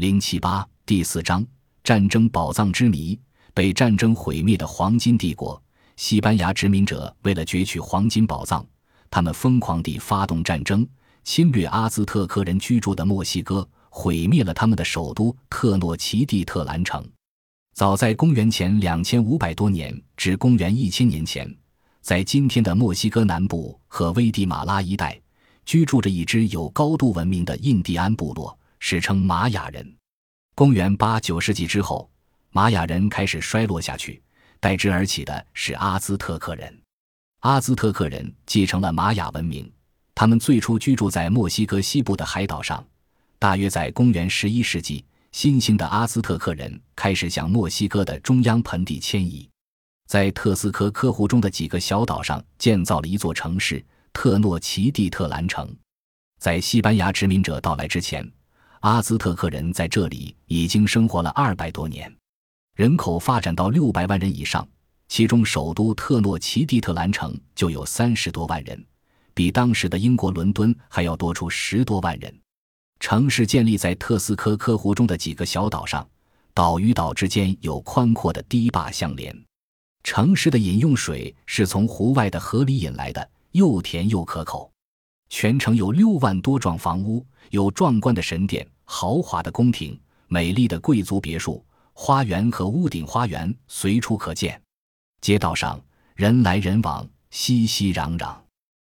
零七八第四章战争宝藏之谜。被战争毁灭的黄金帝国，西班牙殖民者为了攫取黄金宝藏，他们疯狂地发动战争，侵略阿兹特克人居住的墨西哥，毁灭了他们的首都特诺奇蒂特兰城。早在公元前两千五百多年至公元一千年前，在今天的墨西哥南部和危地马拉一带，居住着一支有高度文明的印第安部落，史称玛雅人。公元八九世纪之后，玛雅人开始衰落下去，代之而起的是阿兹特克人。阿兹特克人继承了玛雅文明，他们最初居住在墨西哥西部的海岛上。大约在公元十一世纪。新兴的阿兹特克人开始向墨西哥的中央盆地迁移，在特斯科科湖中的几个小岛上建造了一座城市——特诺奇蒂特兰城。在西班牙殖民者到来之前，阿兹特克人在这里已经生活了二百多年，人口发展到六百万人以上，其中首都特诺奇蒂特兰城就有三十多万人，比当时的英国伦敦还要多出十多万人。城市建立在特斯科科湖中的几个小岛上，岛与岛之间有宽阔的堤坝相连。城市的饮用水是从湖外的河里引来的，又甜又可口。全城有六万多幢房屋，有壮观的神殿、豪华的宫廷、美丽的贵族别墅、花园和屋顶花园随处可见。街道上人来人往，熙熙攘攘。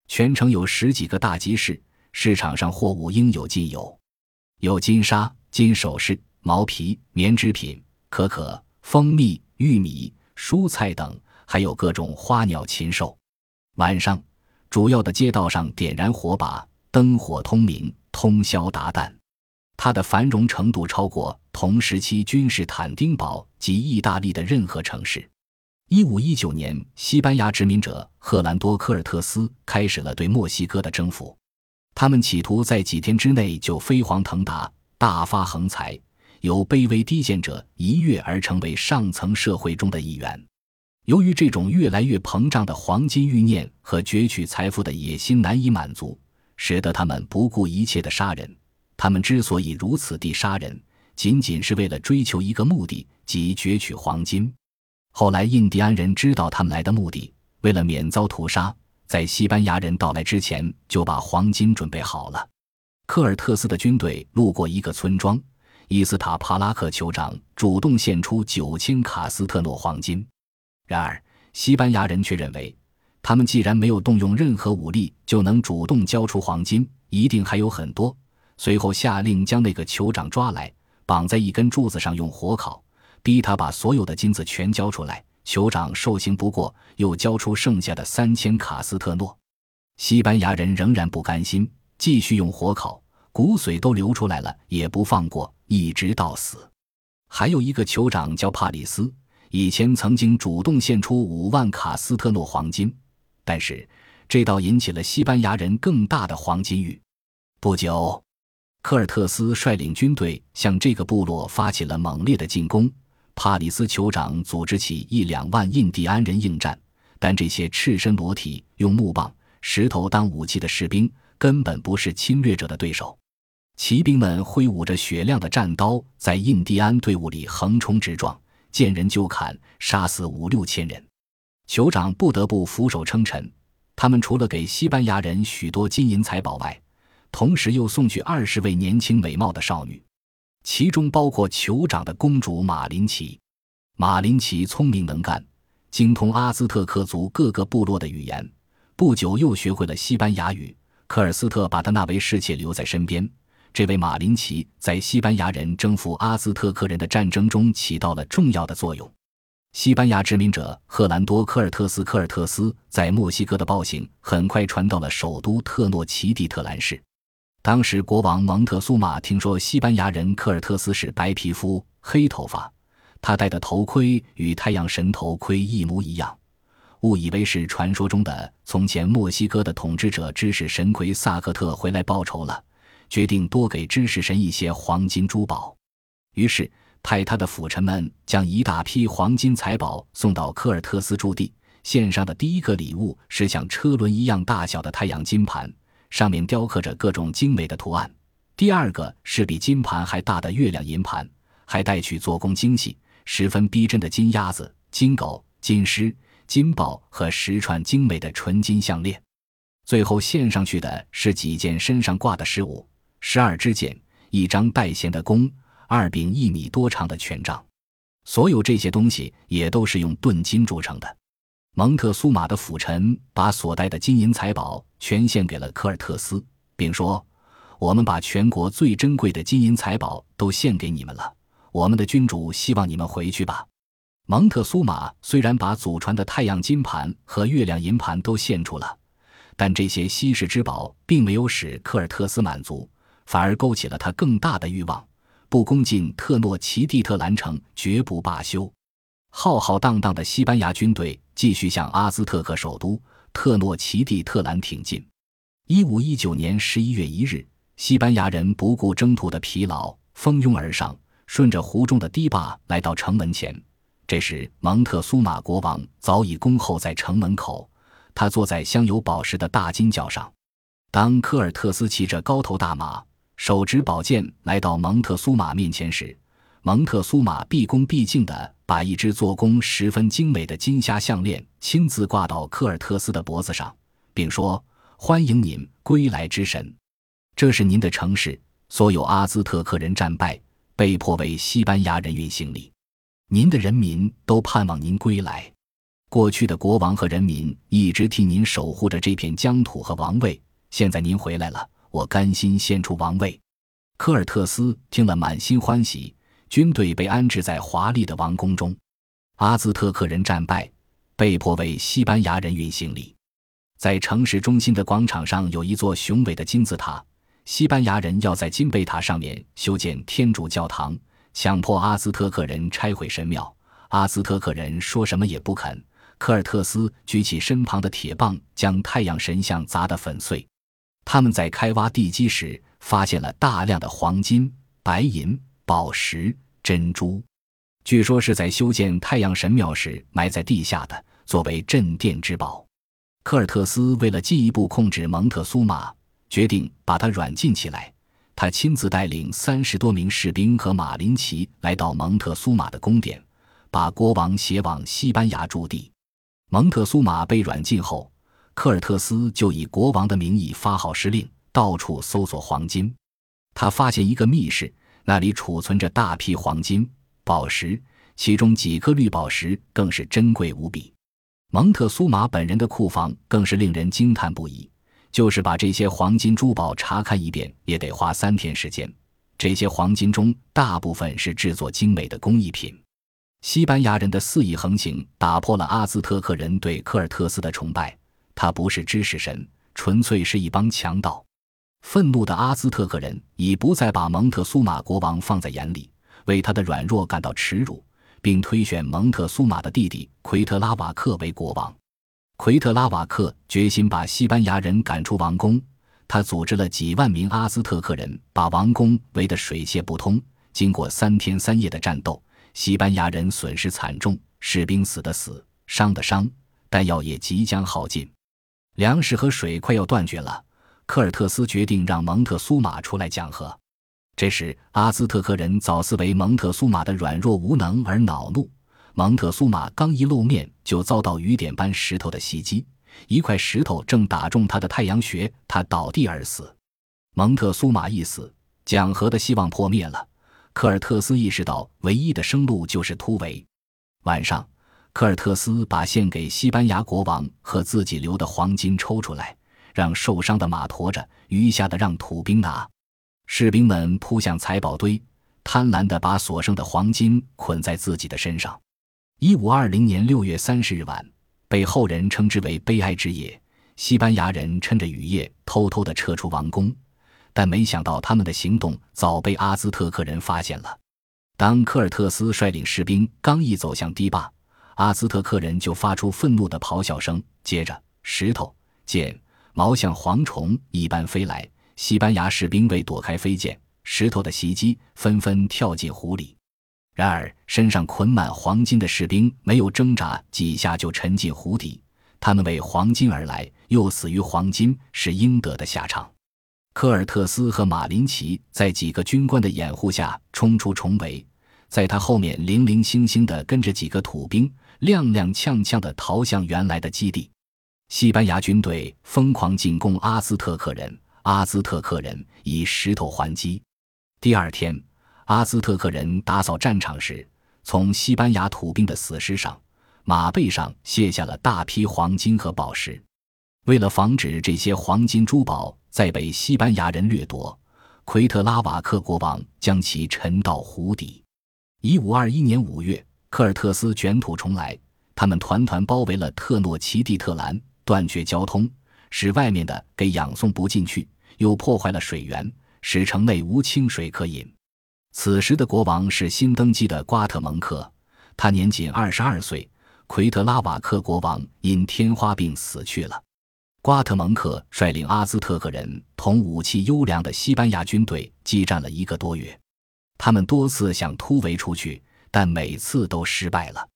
全城有十几个大集市。市场上货物应有尽有，有金沙、金首饰、毛皮、棉织品、可可、蜂蜜、玉米、蔬菜等，还有各种花鸟禽兽。晚上，主要的街道上点燃火把，灯火通明，通宵达旦。它的繁荣程度超过同时期君士坦丁堡及意大利的任何城市。一五一九年，西班牙殖民者赫兰多·科尔特斯开始了对墨西哥的征服。他们企图在几天之内就飞黄腾达、大发横财，由卑微低贱者一跃而成为上层社会中的一员。由于这种越来越膨胀的黄金欲念和攫取财富的野心难以满足，使得他们不顾一切的杀人。他们之所以如此地杀人，仅仅是为了追求一个目的，即攫取黄金。后来，印第安人知道他们来的目的，为了免遭屠杀。在西班牙人到来之前，就把黄金准备好了。科尔特斯的军队路过一个村庄，伊斯塔帕拉克酋长主动献出九千卡斯特诺黄金。然而，西班牙人却认为，他们既然没有动用任何武力就能主动交出黄金，一定还有很多。随后下令将那个酋长抓来，绑在一根柱子上用火烤，逼他把所有的金子全交出来。酋长受刑不过，又交出剩下的三千卡斯特诺。西班牙人仍然不甘心，继续用火烤，骨髓都流出来了也不放过，一直到死。还有一个酋长叫帕里斯，以前曾经主动献出五万卡斯特诺黄金，但是这倒引起了西班牙人更大的黄金欲。不久，科尔特斯率领军队向这个部落发起了猛烈的进攻。帕里斯酋长组织起一两万印第安人应战，但这些赤身裸体、用木棒、石头当武器的士兵根本不是侵略者的对手。骑兵们挥舞着雪亮的战刀，在印第安队伍里横冲直撞，见人就砍，杀死五六千人。酋长不得不俯首称臣。他们除了给西班牙人许多金银财宝外，同时又送去二十位年轻美貌的少女。其中包括酋长的公主马林奇。马林奇聪明能干，精通阿兹特克族各个部落的语言，不久又学会了西班牙语。科尔斯特把他纳为侍妾留在身边。这位马林奇在西班牙人征服阿兹特克人的战争中起到了重要的作用。西班牙殖民者赫兰多·科尔特斯科尔特斯在墨西哥的暴行很快传到了首都特诺奇蒂特兰市。当时国王蒙特苏马听说西班牙人科尔特斯是白皮肤、黑头发，他戴的头盔与太阳神头盔一模一样，误以为是传说中的从前墨西哥的统治者知识神魁萨克特回来报仇了，决定多给知识神一些黄金珠宝，于是派他的辅臣们将一大批黄金财宝送到科尔特斯驻地，献上的第一个礼物是像车轮一样大小的太阳金盘。上面雕刻着各种精美的图案，第二个是比金盘还大的月亮银盘，还带去做工精细、十分逼真的金鸭子、金狗、金狮、金豹和十串精美的纯金项链。最后献上去的是几件身上挂的饰物、十二支箭，一张带弦的弓，二柄一米多长的权杖。所有这些东西也都是用盾金铸成的。蒙特苏玛的辅臣把所带的金银财宝全献给了科尔特斯，并说：“我们把全国最珍贵的金银财宝都献给你们了。我们的君主希望你们回去吧。”蒙特苏玛虽然把祖传的太阳金盘和月亮银盘都献出了。但这些稀世之宝并没有使科尔特斯满足，反而勾起了他更大的欲望。不攻进特诺奇蒂特兰城，绝不罢休。浩浩荡荡的西班牙军队继续向阿兹特克首都特诺奇蒂特兰挺进。一五一九年十一月一日，西班牙人不顾征途的疲劳，蜂拥而上，顺着湖中的堤坝来到城门前。这时，蒙特苏马国王早已恭候在城门口。他坐在镶有宝石的大金角上，当科尔特斯骑着高头大马，手执宝剑来到蒙特苏马面前时，蒙特苏马毕恭毕敬地把一只做工十分精美的金虾项链亲自挂到科尔特斯的脖子上，并说：“欢迎您归来之神，这是您的城市。所有阿兹特克人战败，被迫为西班牙人运行礼，您的人民都盼望您归来。”过去的国王和人民一直替您守护着这片疆土和王位，现在您回来了，我甘心献出王位。科尔特斯听了，满心欢喜。军队被安置在华丽的王宫中，阿兹特克人战败，被迫为西班牙人运行礼。在城市中心的广场上有一座雄伟的金字塔，西班牙人要在金贝塔上面修建天主教堂，强迫阿兹特克人拆毁神庙。阿兹特克人说什么也不肯。科尔特斯举起身旁的铁棒，将太阳神像砸得粉碎。他们在开挖地基时，发现了大量的黄金、白银、宝石、珍珠，据说是在修建太阳神庙时埋在地下的，作为镇店之宝。科尔特斯为了进一步控制蒙特苏马，决定把他软禁起来。他亲自带领三十多名士兵和马林奇来到蒙特苏马的宫殿，把国王携往西班牙驻地。蒙特苏马被软禁后，科尔特斯就以国王的名义发号施令，到处搜索黄金。他发现一个密室，那里储存着大批黄金、宝石，其中几颗绿宝石更是珍贵无比。蒙特苏马本人的库房更是令人惊叹不已，就是把这些黄金珠宝查看一遍，也得花三天时间。这些黄金中大部分是制作精美的工艺品。西班牙人的肆意横行打破了阿兹特克人对科尔特斯的崇拜，他不是知识神，纯粹是一帮强盗。愤怒的阿兹特克人已不再把蒙特苏马国王放在眼里，为他的软弱感到耻辱，并推选蒙特苏马的弟弟奎特拉瓦克为国王。奎特拉瓦克决心把西班牙人赶出王宫，他组织了几万名阿兹特克人，把王宫围得水泄不通。经过三天三夜的战斗。西班牙人损失惨重，士兵死的死，伤的伤，弹药也即将耗尽，粮食和水快要断绝了。科尔特斯决定让蒙特苏马出来讲和。这时，阿兹特克人早思为蒙特苏马的软弱无能而恼怒。蒙特苏马刚一露面，就遭到雨点般石头的袭击，一块石头正打中他的太阳穴，他倒地而死。蒙特苏马一死，讲和的希望破灭了。科尔特斯意识到，唯一的生路就是突围。晚上，科尔特斯把献给西班牙国王和自己留的黄金抽出来，让受伤的马驮着，余下的让土兵拿。士兵们扑向财宝堆，贪婪地把所剩的黄金捆在自己的身上。一五二零年六月三十日晚，被后人称之为悲哀之夜。西班牙人趁着雨夜，偷偷地撤出王宫。但没想到，他们的行动早被阿兹特克人发现了。当科尔特斯率领士兵刚一走向堤坝，阿兹特克人就发出愤怒的咆哮声。接着，石头、剑、矛像蝗虫一般飞来。西班牙士兵为躲开飞剑、石头的袭击，纷纷跳进湖里。然而，身上捆满黄金的士兵没有挣扎几下就沉进湖底。他们为黄金而来，又死于黄金，是应得的下场。科尔特斯和马林奇在几个军官的掩护下冲出重围，在他后面零零星星地跟着几个土兵，踉踉跄跄地逃向原来的基地。西班牙军队疯狂进攻阿兹特克人，阿兹特克人以石头还击。第二天，阿兹特克人打扫战场时，从西班牙土兵的死尸上、马背上卸下了大批黄金和宝石。为了防止这些黄金珠宝再被西班牙人掠夺，奎特拉瓦克国王将其沉到湖底。一五二一年五月，科尔特斯卷土重来，他们团团包围了特诺奇蒂特兰，断绝交通，使外面的给养送不进去，又破坏了水源，使城内无清水可饮。此时的国王是新登基的瓜特蒙克，他年仅二十二岁。奎特拉瓦克国王因天花病死去了。瓜特蒙克率领阿兹特克人同武器优良的西班牙军队激战了一个多月，他们多次想突围出去，但每次都失败了。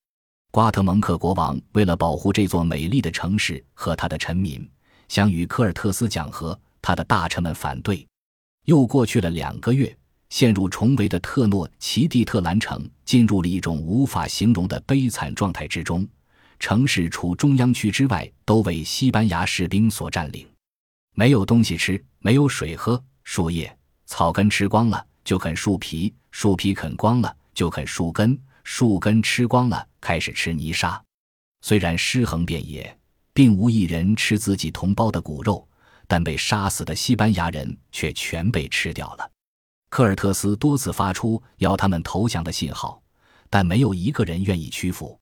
瓜特蒙克国王为了保护这座美丽的城市和他的臣民，想与科尔特斯讲和，他的大臣们反对。又过去了两个月，陷入重围的特诺奇蒂特兰城进入了一种无法形容的悲惨状态之中。城市除中央区之外，都为西班牙士兵所占领。没有东西吃，没有水喝，树叶、草根吃光了，就啃树皮；树皮啃光了，就啃树根；树根吃光了，开始吃泥沙。虽然尸横遍野，并无一人吃自己同胞的骨肉，但被杀死的西班牙人却全被吃掉了。科尔特斯多次发出要他们投降的信号，但没有一个人愿意屈服。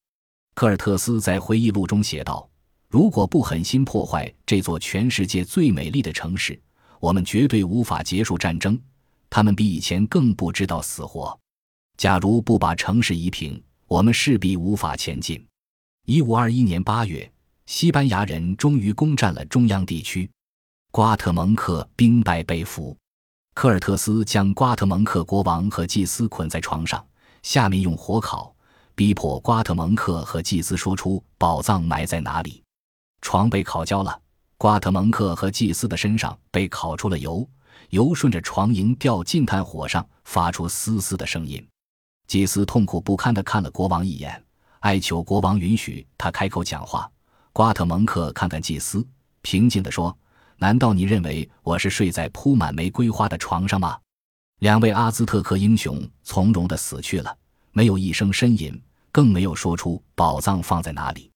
科尔特斯在回忆录中写道：“如果不狠心破坏这座全世界最美丽的城市，我们绝对无法结束战争。他们比以前更不知道死活。假如不把城市夷平，我们势必无法前进。”一五二一年八月，西班牙人终于攻占了中央地区，瓜特蒙克兵败被俘。科尔特斯将瓜特蒙克国王和祭司捆在床上，下面用火烤。逼迫瓜特蒙克和祭司说出宝藏埋在哪里，床被烤焦了。瓜特蒙克和祭司的身上被烤出了油，油顺着床沿掉进炭火上，发出嘶嘶的声音。祭司痛苦不堪地看了国王一眼，哀求国王允许他开口讲话。瓜特蒙克看看祭司，平静地说：“难道你认为我是睡在铺满玫瑰花的床上吗？”两位阿兹特克英雄从容地死去了，没有一声呻吟。更没有说出宝藏放在哪里。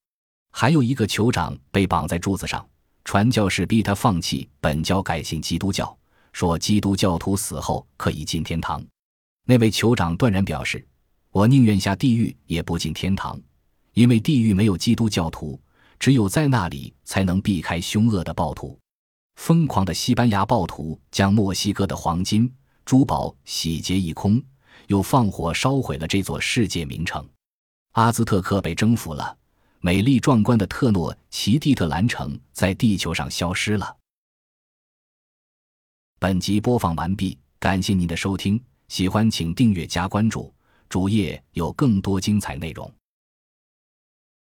还有一个酋长被绑在柱子上，传教士逼他放弃本教，改信基督教，说基督教徒死后可以进天堂。那位酋长断然表示：“我宁愿下地狱也不进天堂，因为地狱没有基督教徒，只有在那里才能避开凶恶的暴徒。”疯狂的西班牙暴徒将墨西哥的黄金、珠宝洗劫一空，又放火烧毁了这座世界名城。阿兹特克被征服了，美丽壮观的特诺奇蒂特兰城在地球上消失了。本集播放完毕，感谢您的收听，喜欢请订阅加关注，主页有更多精彩内容。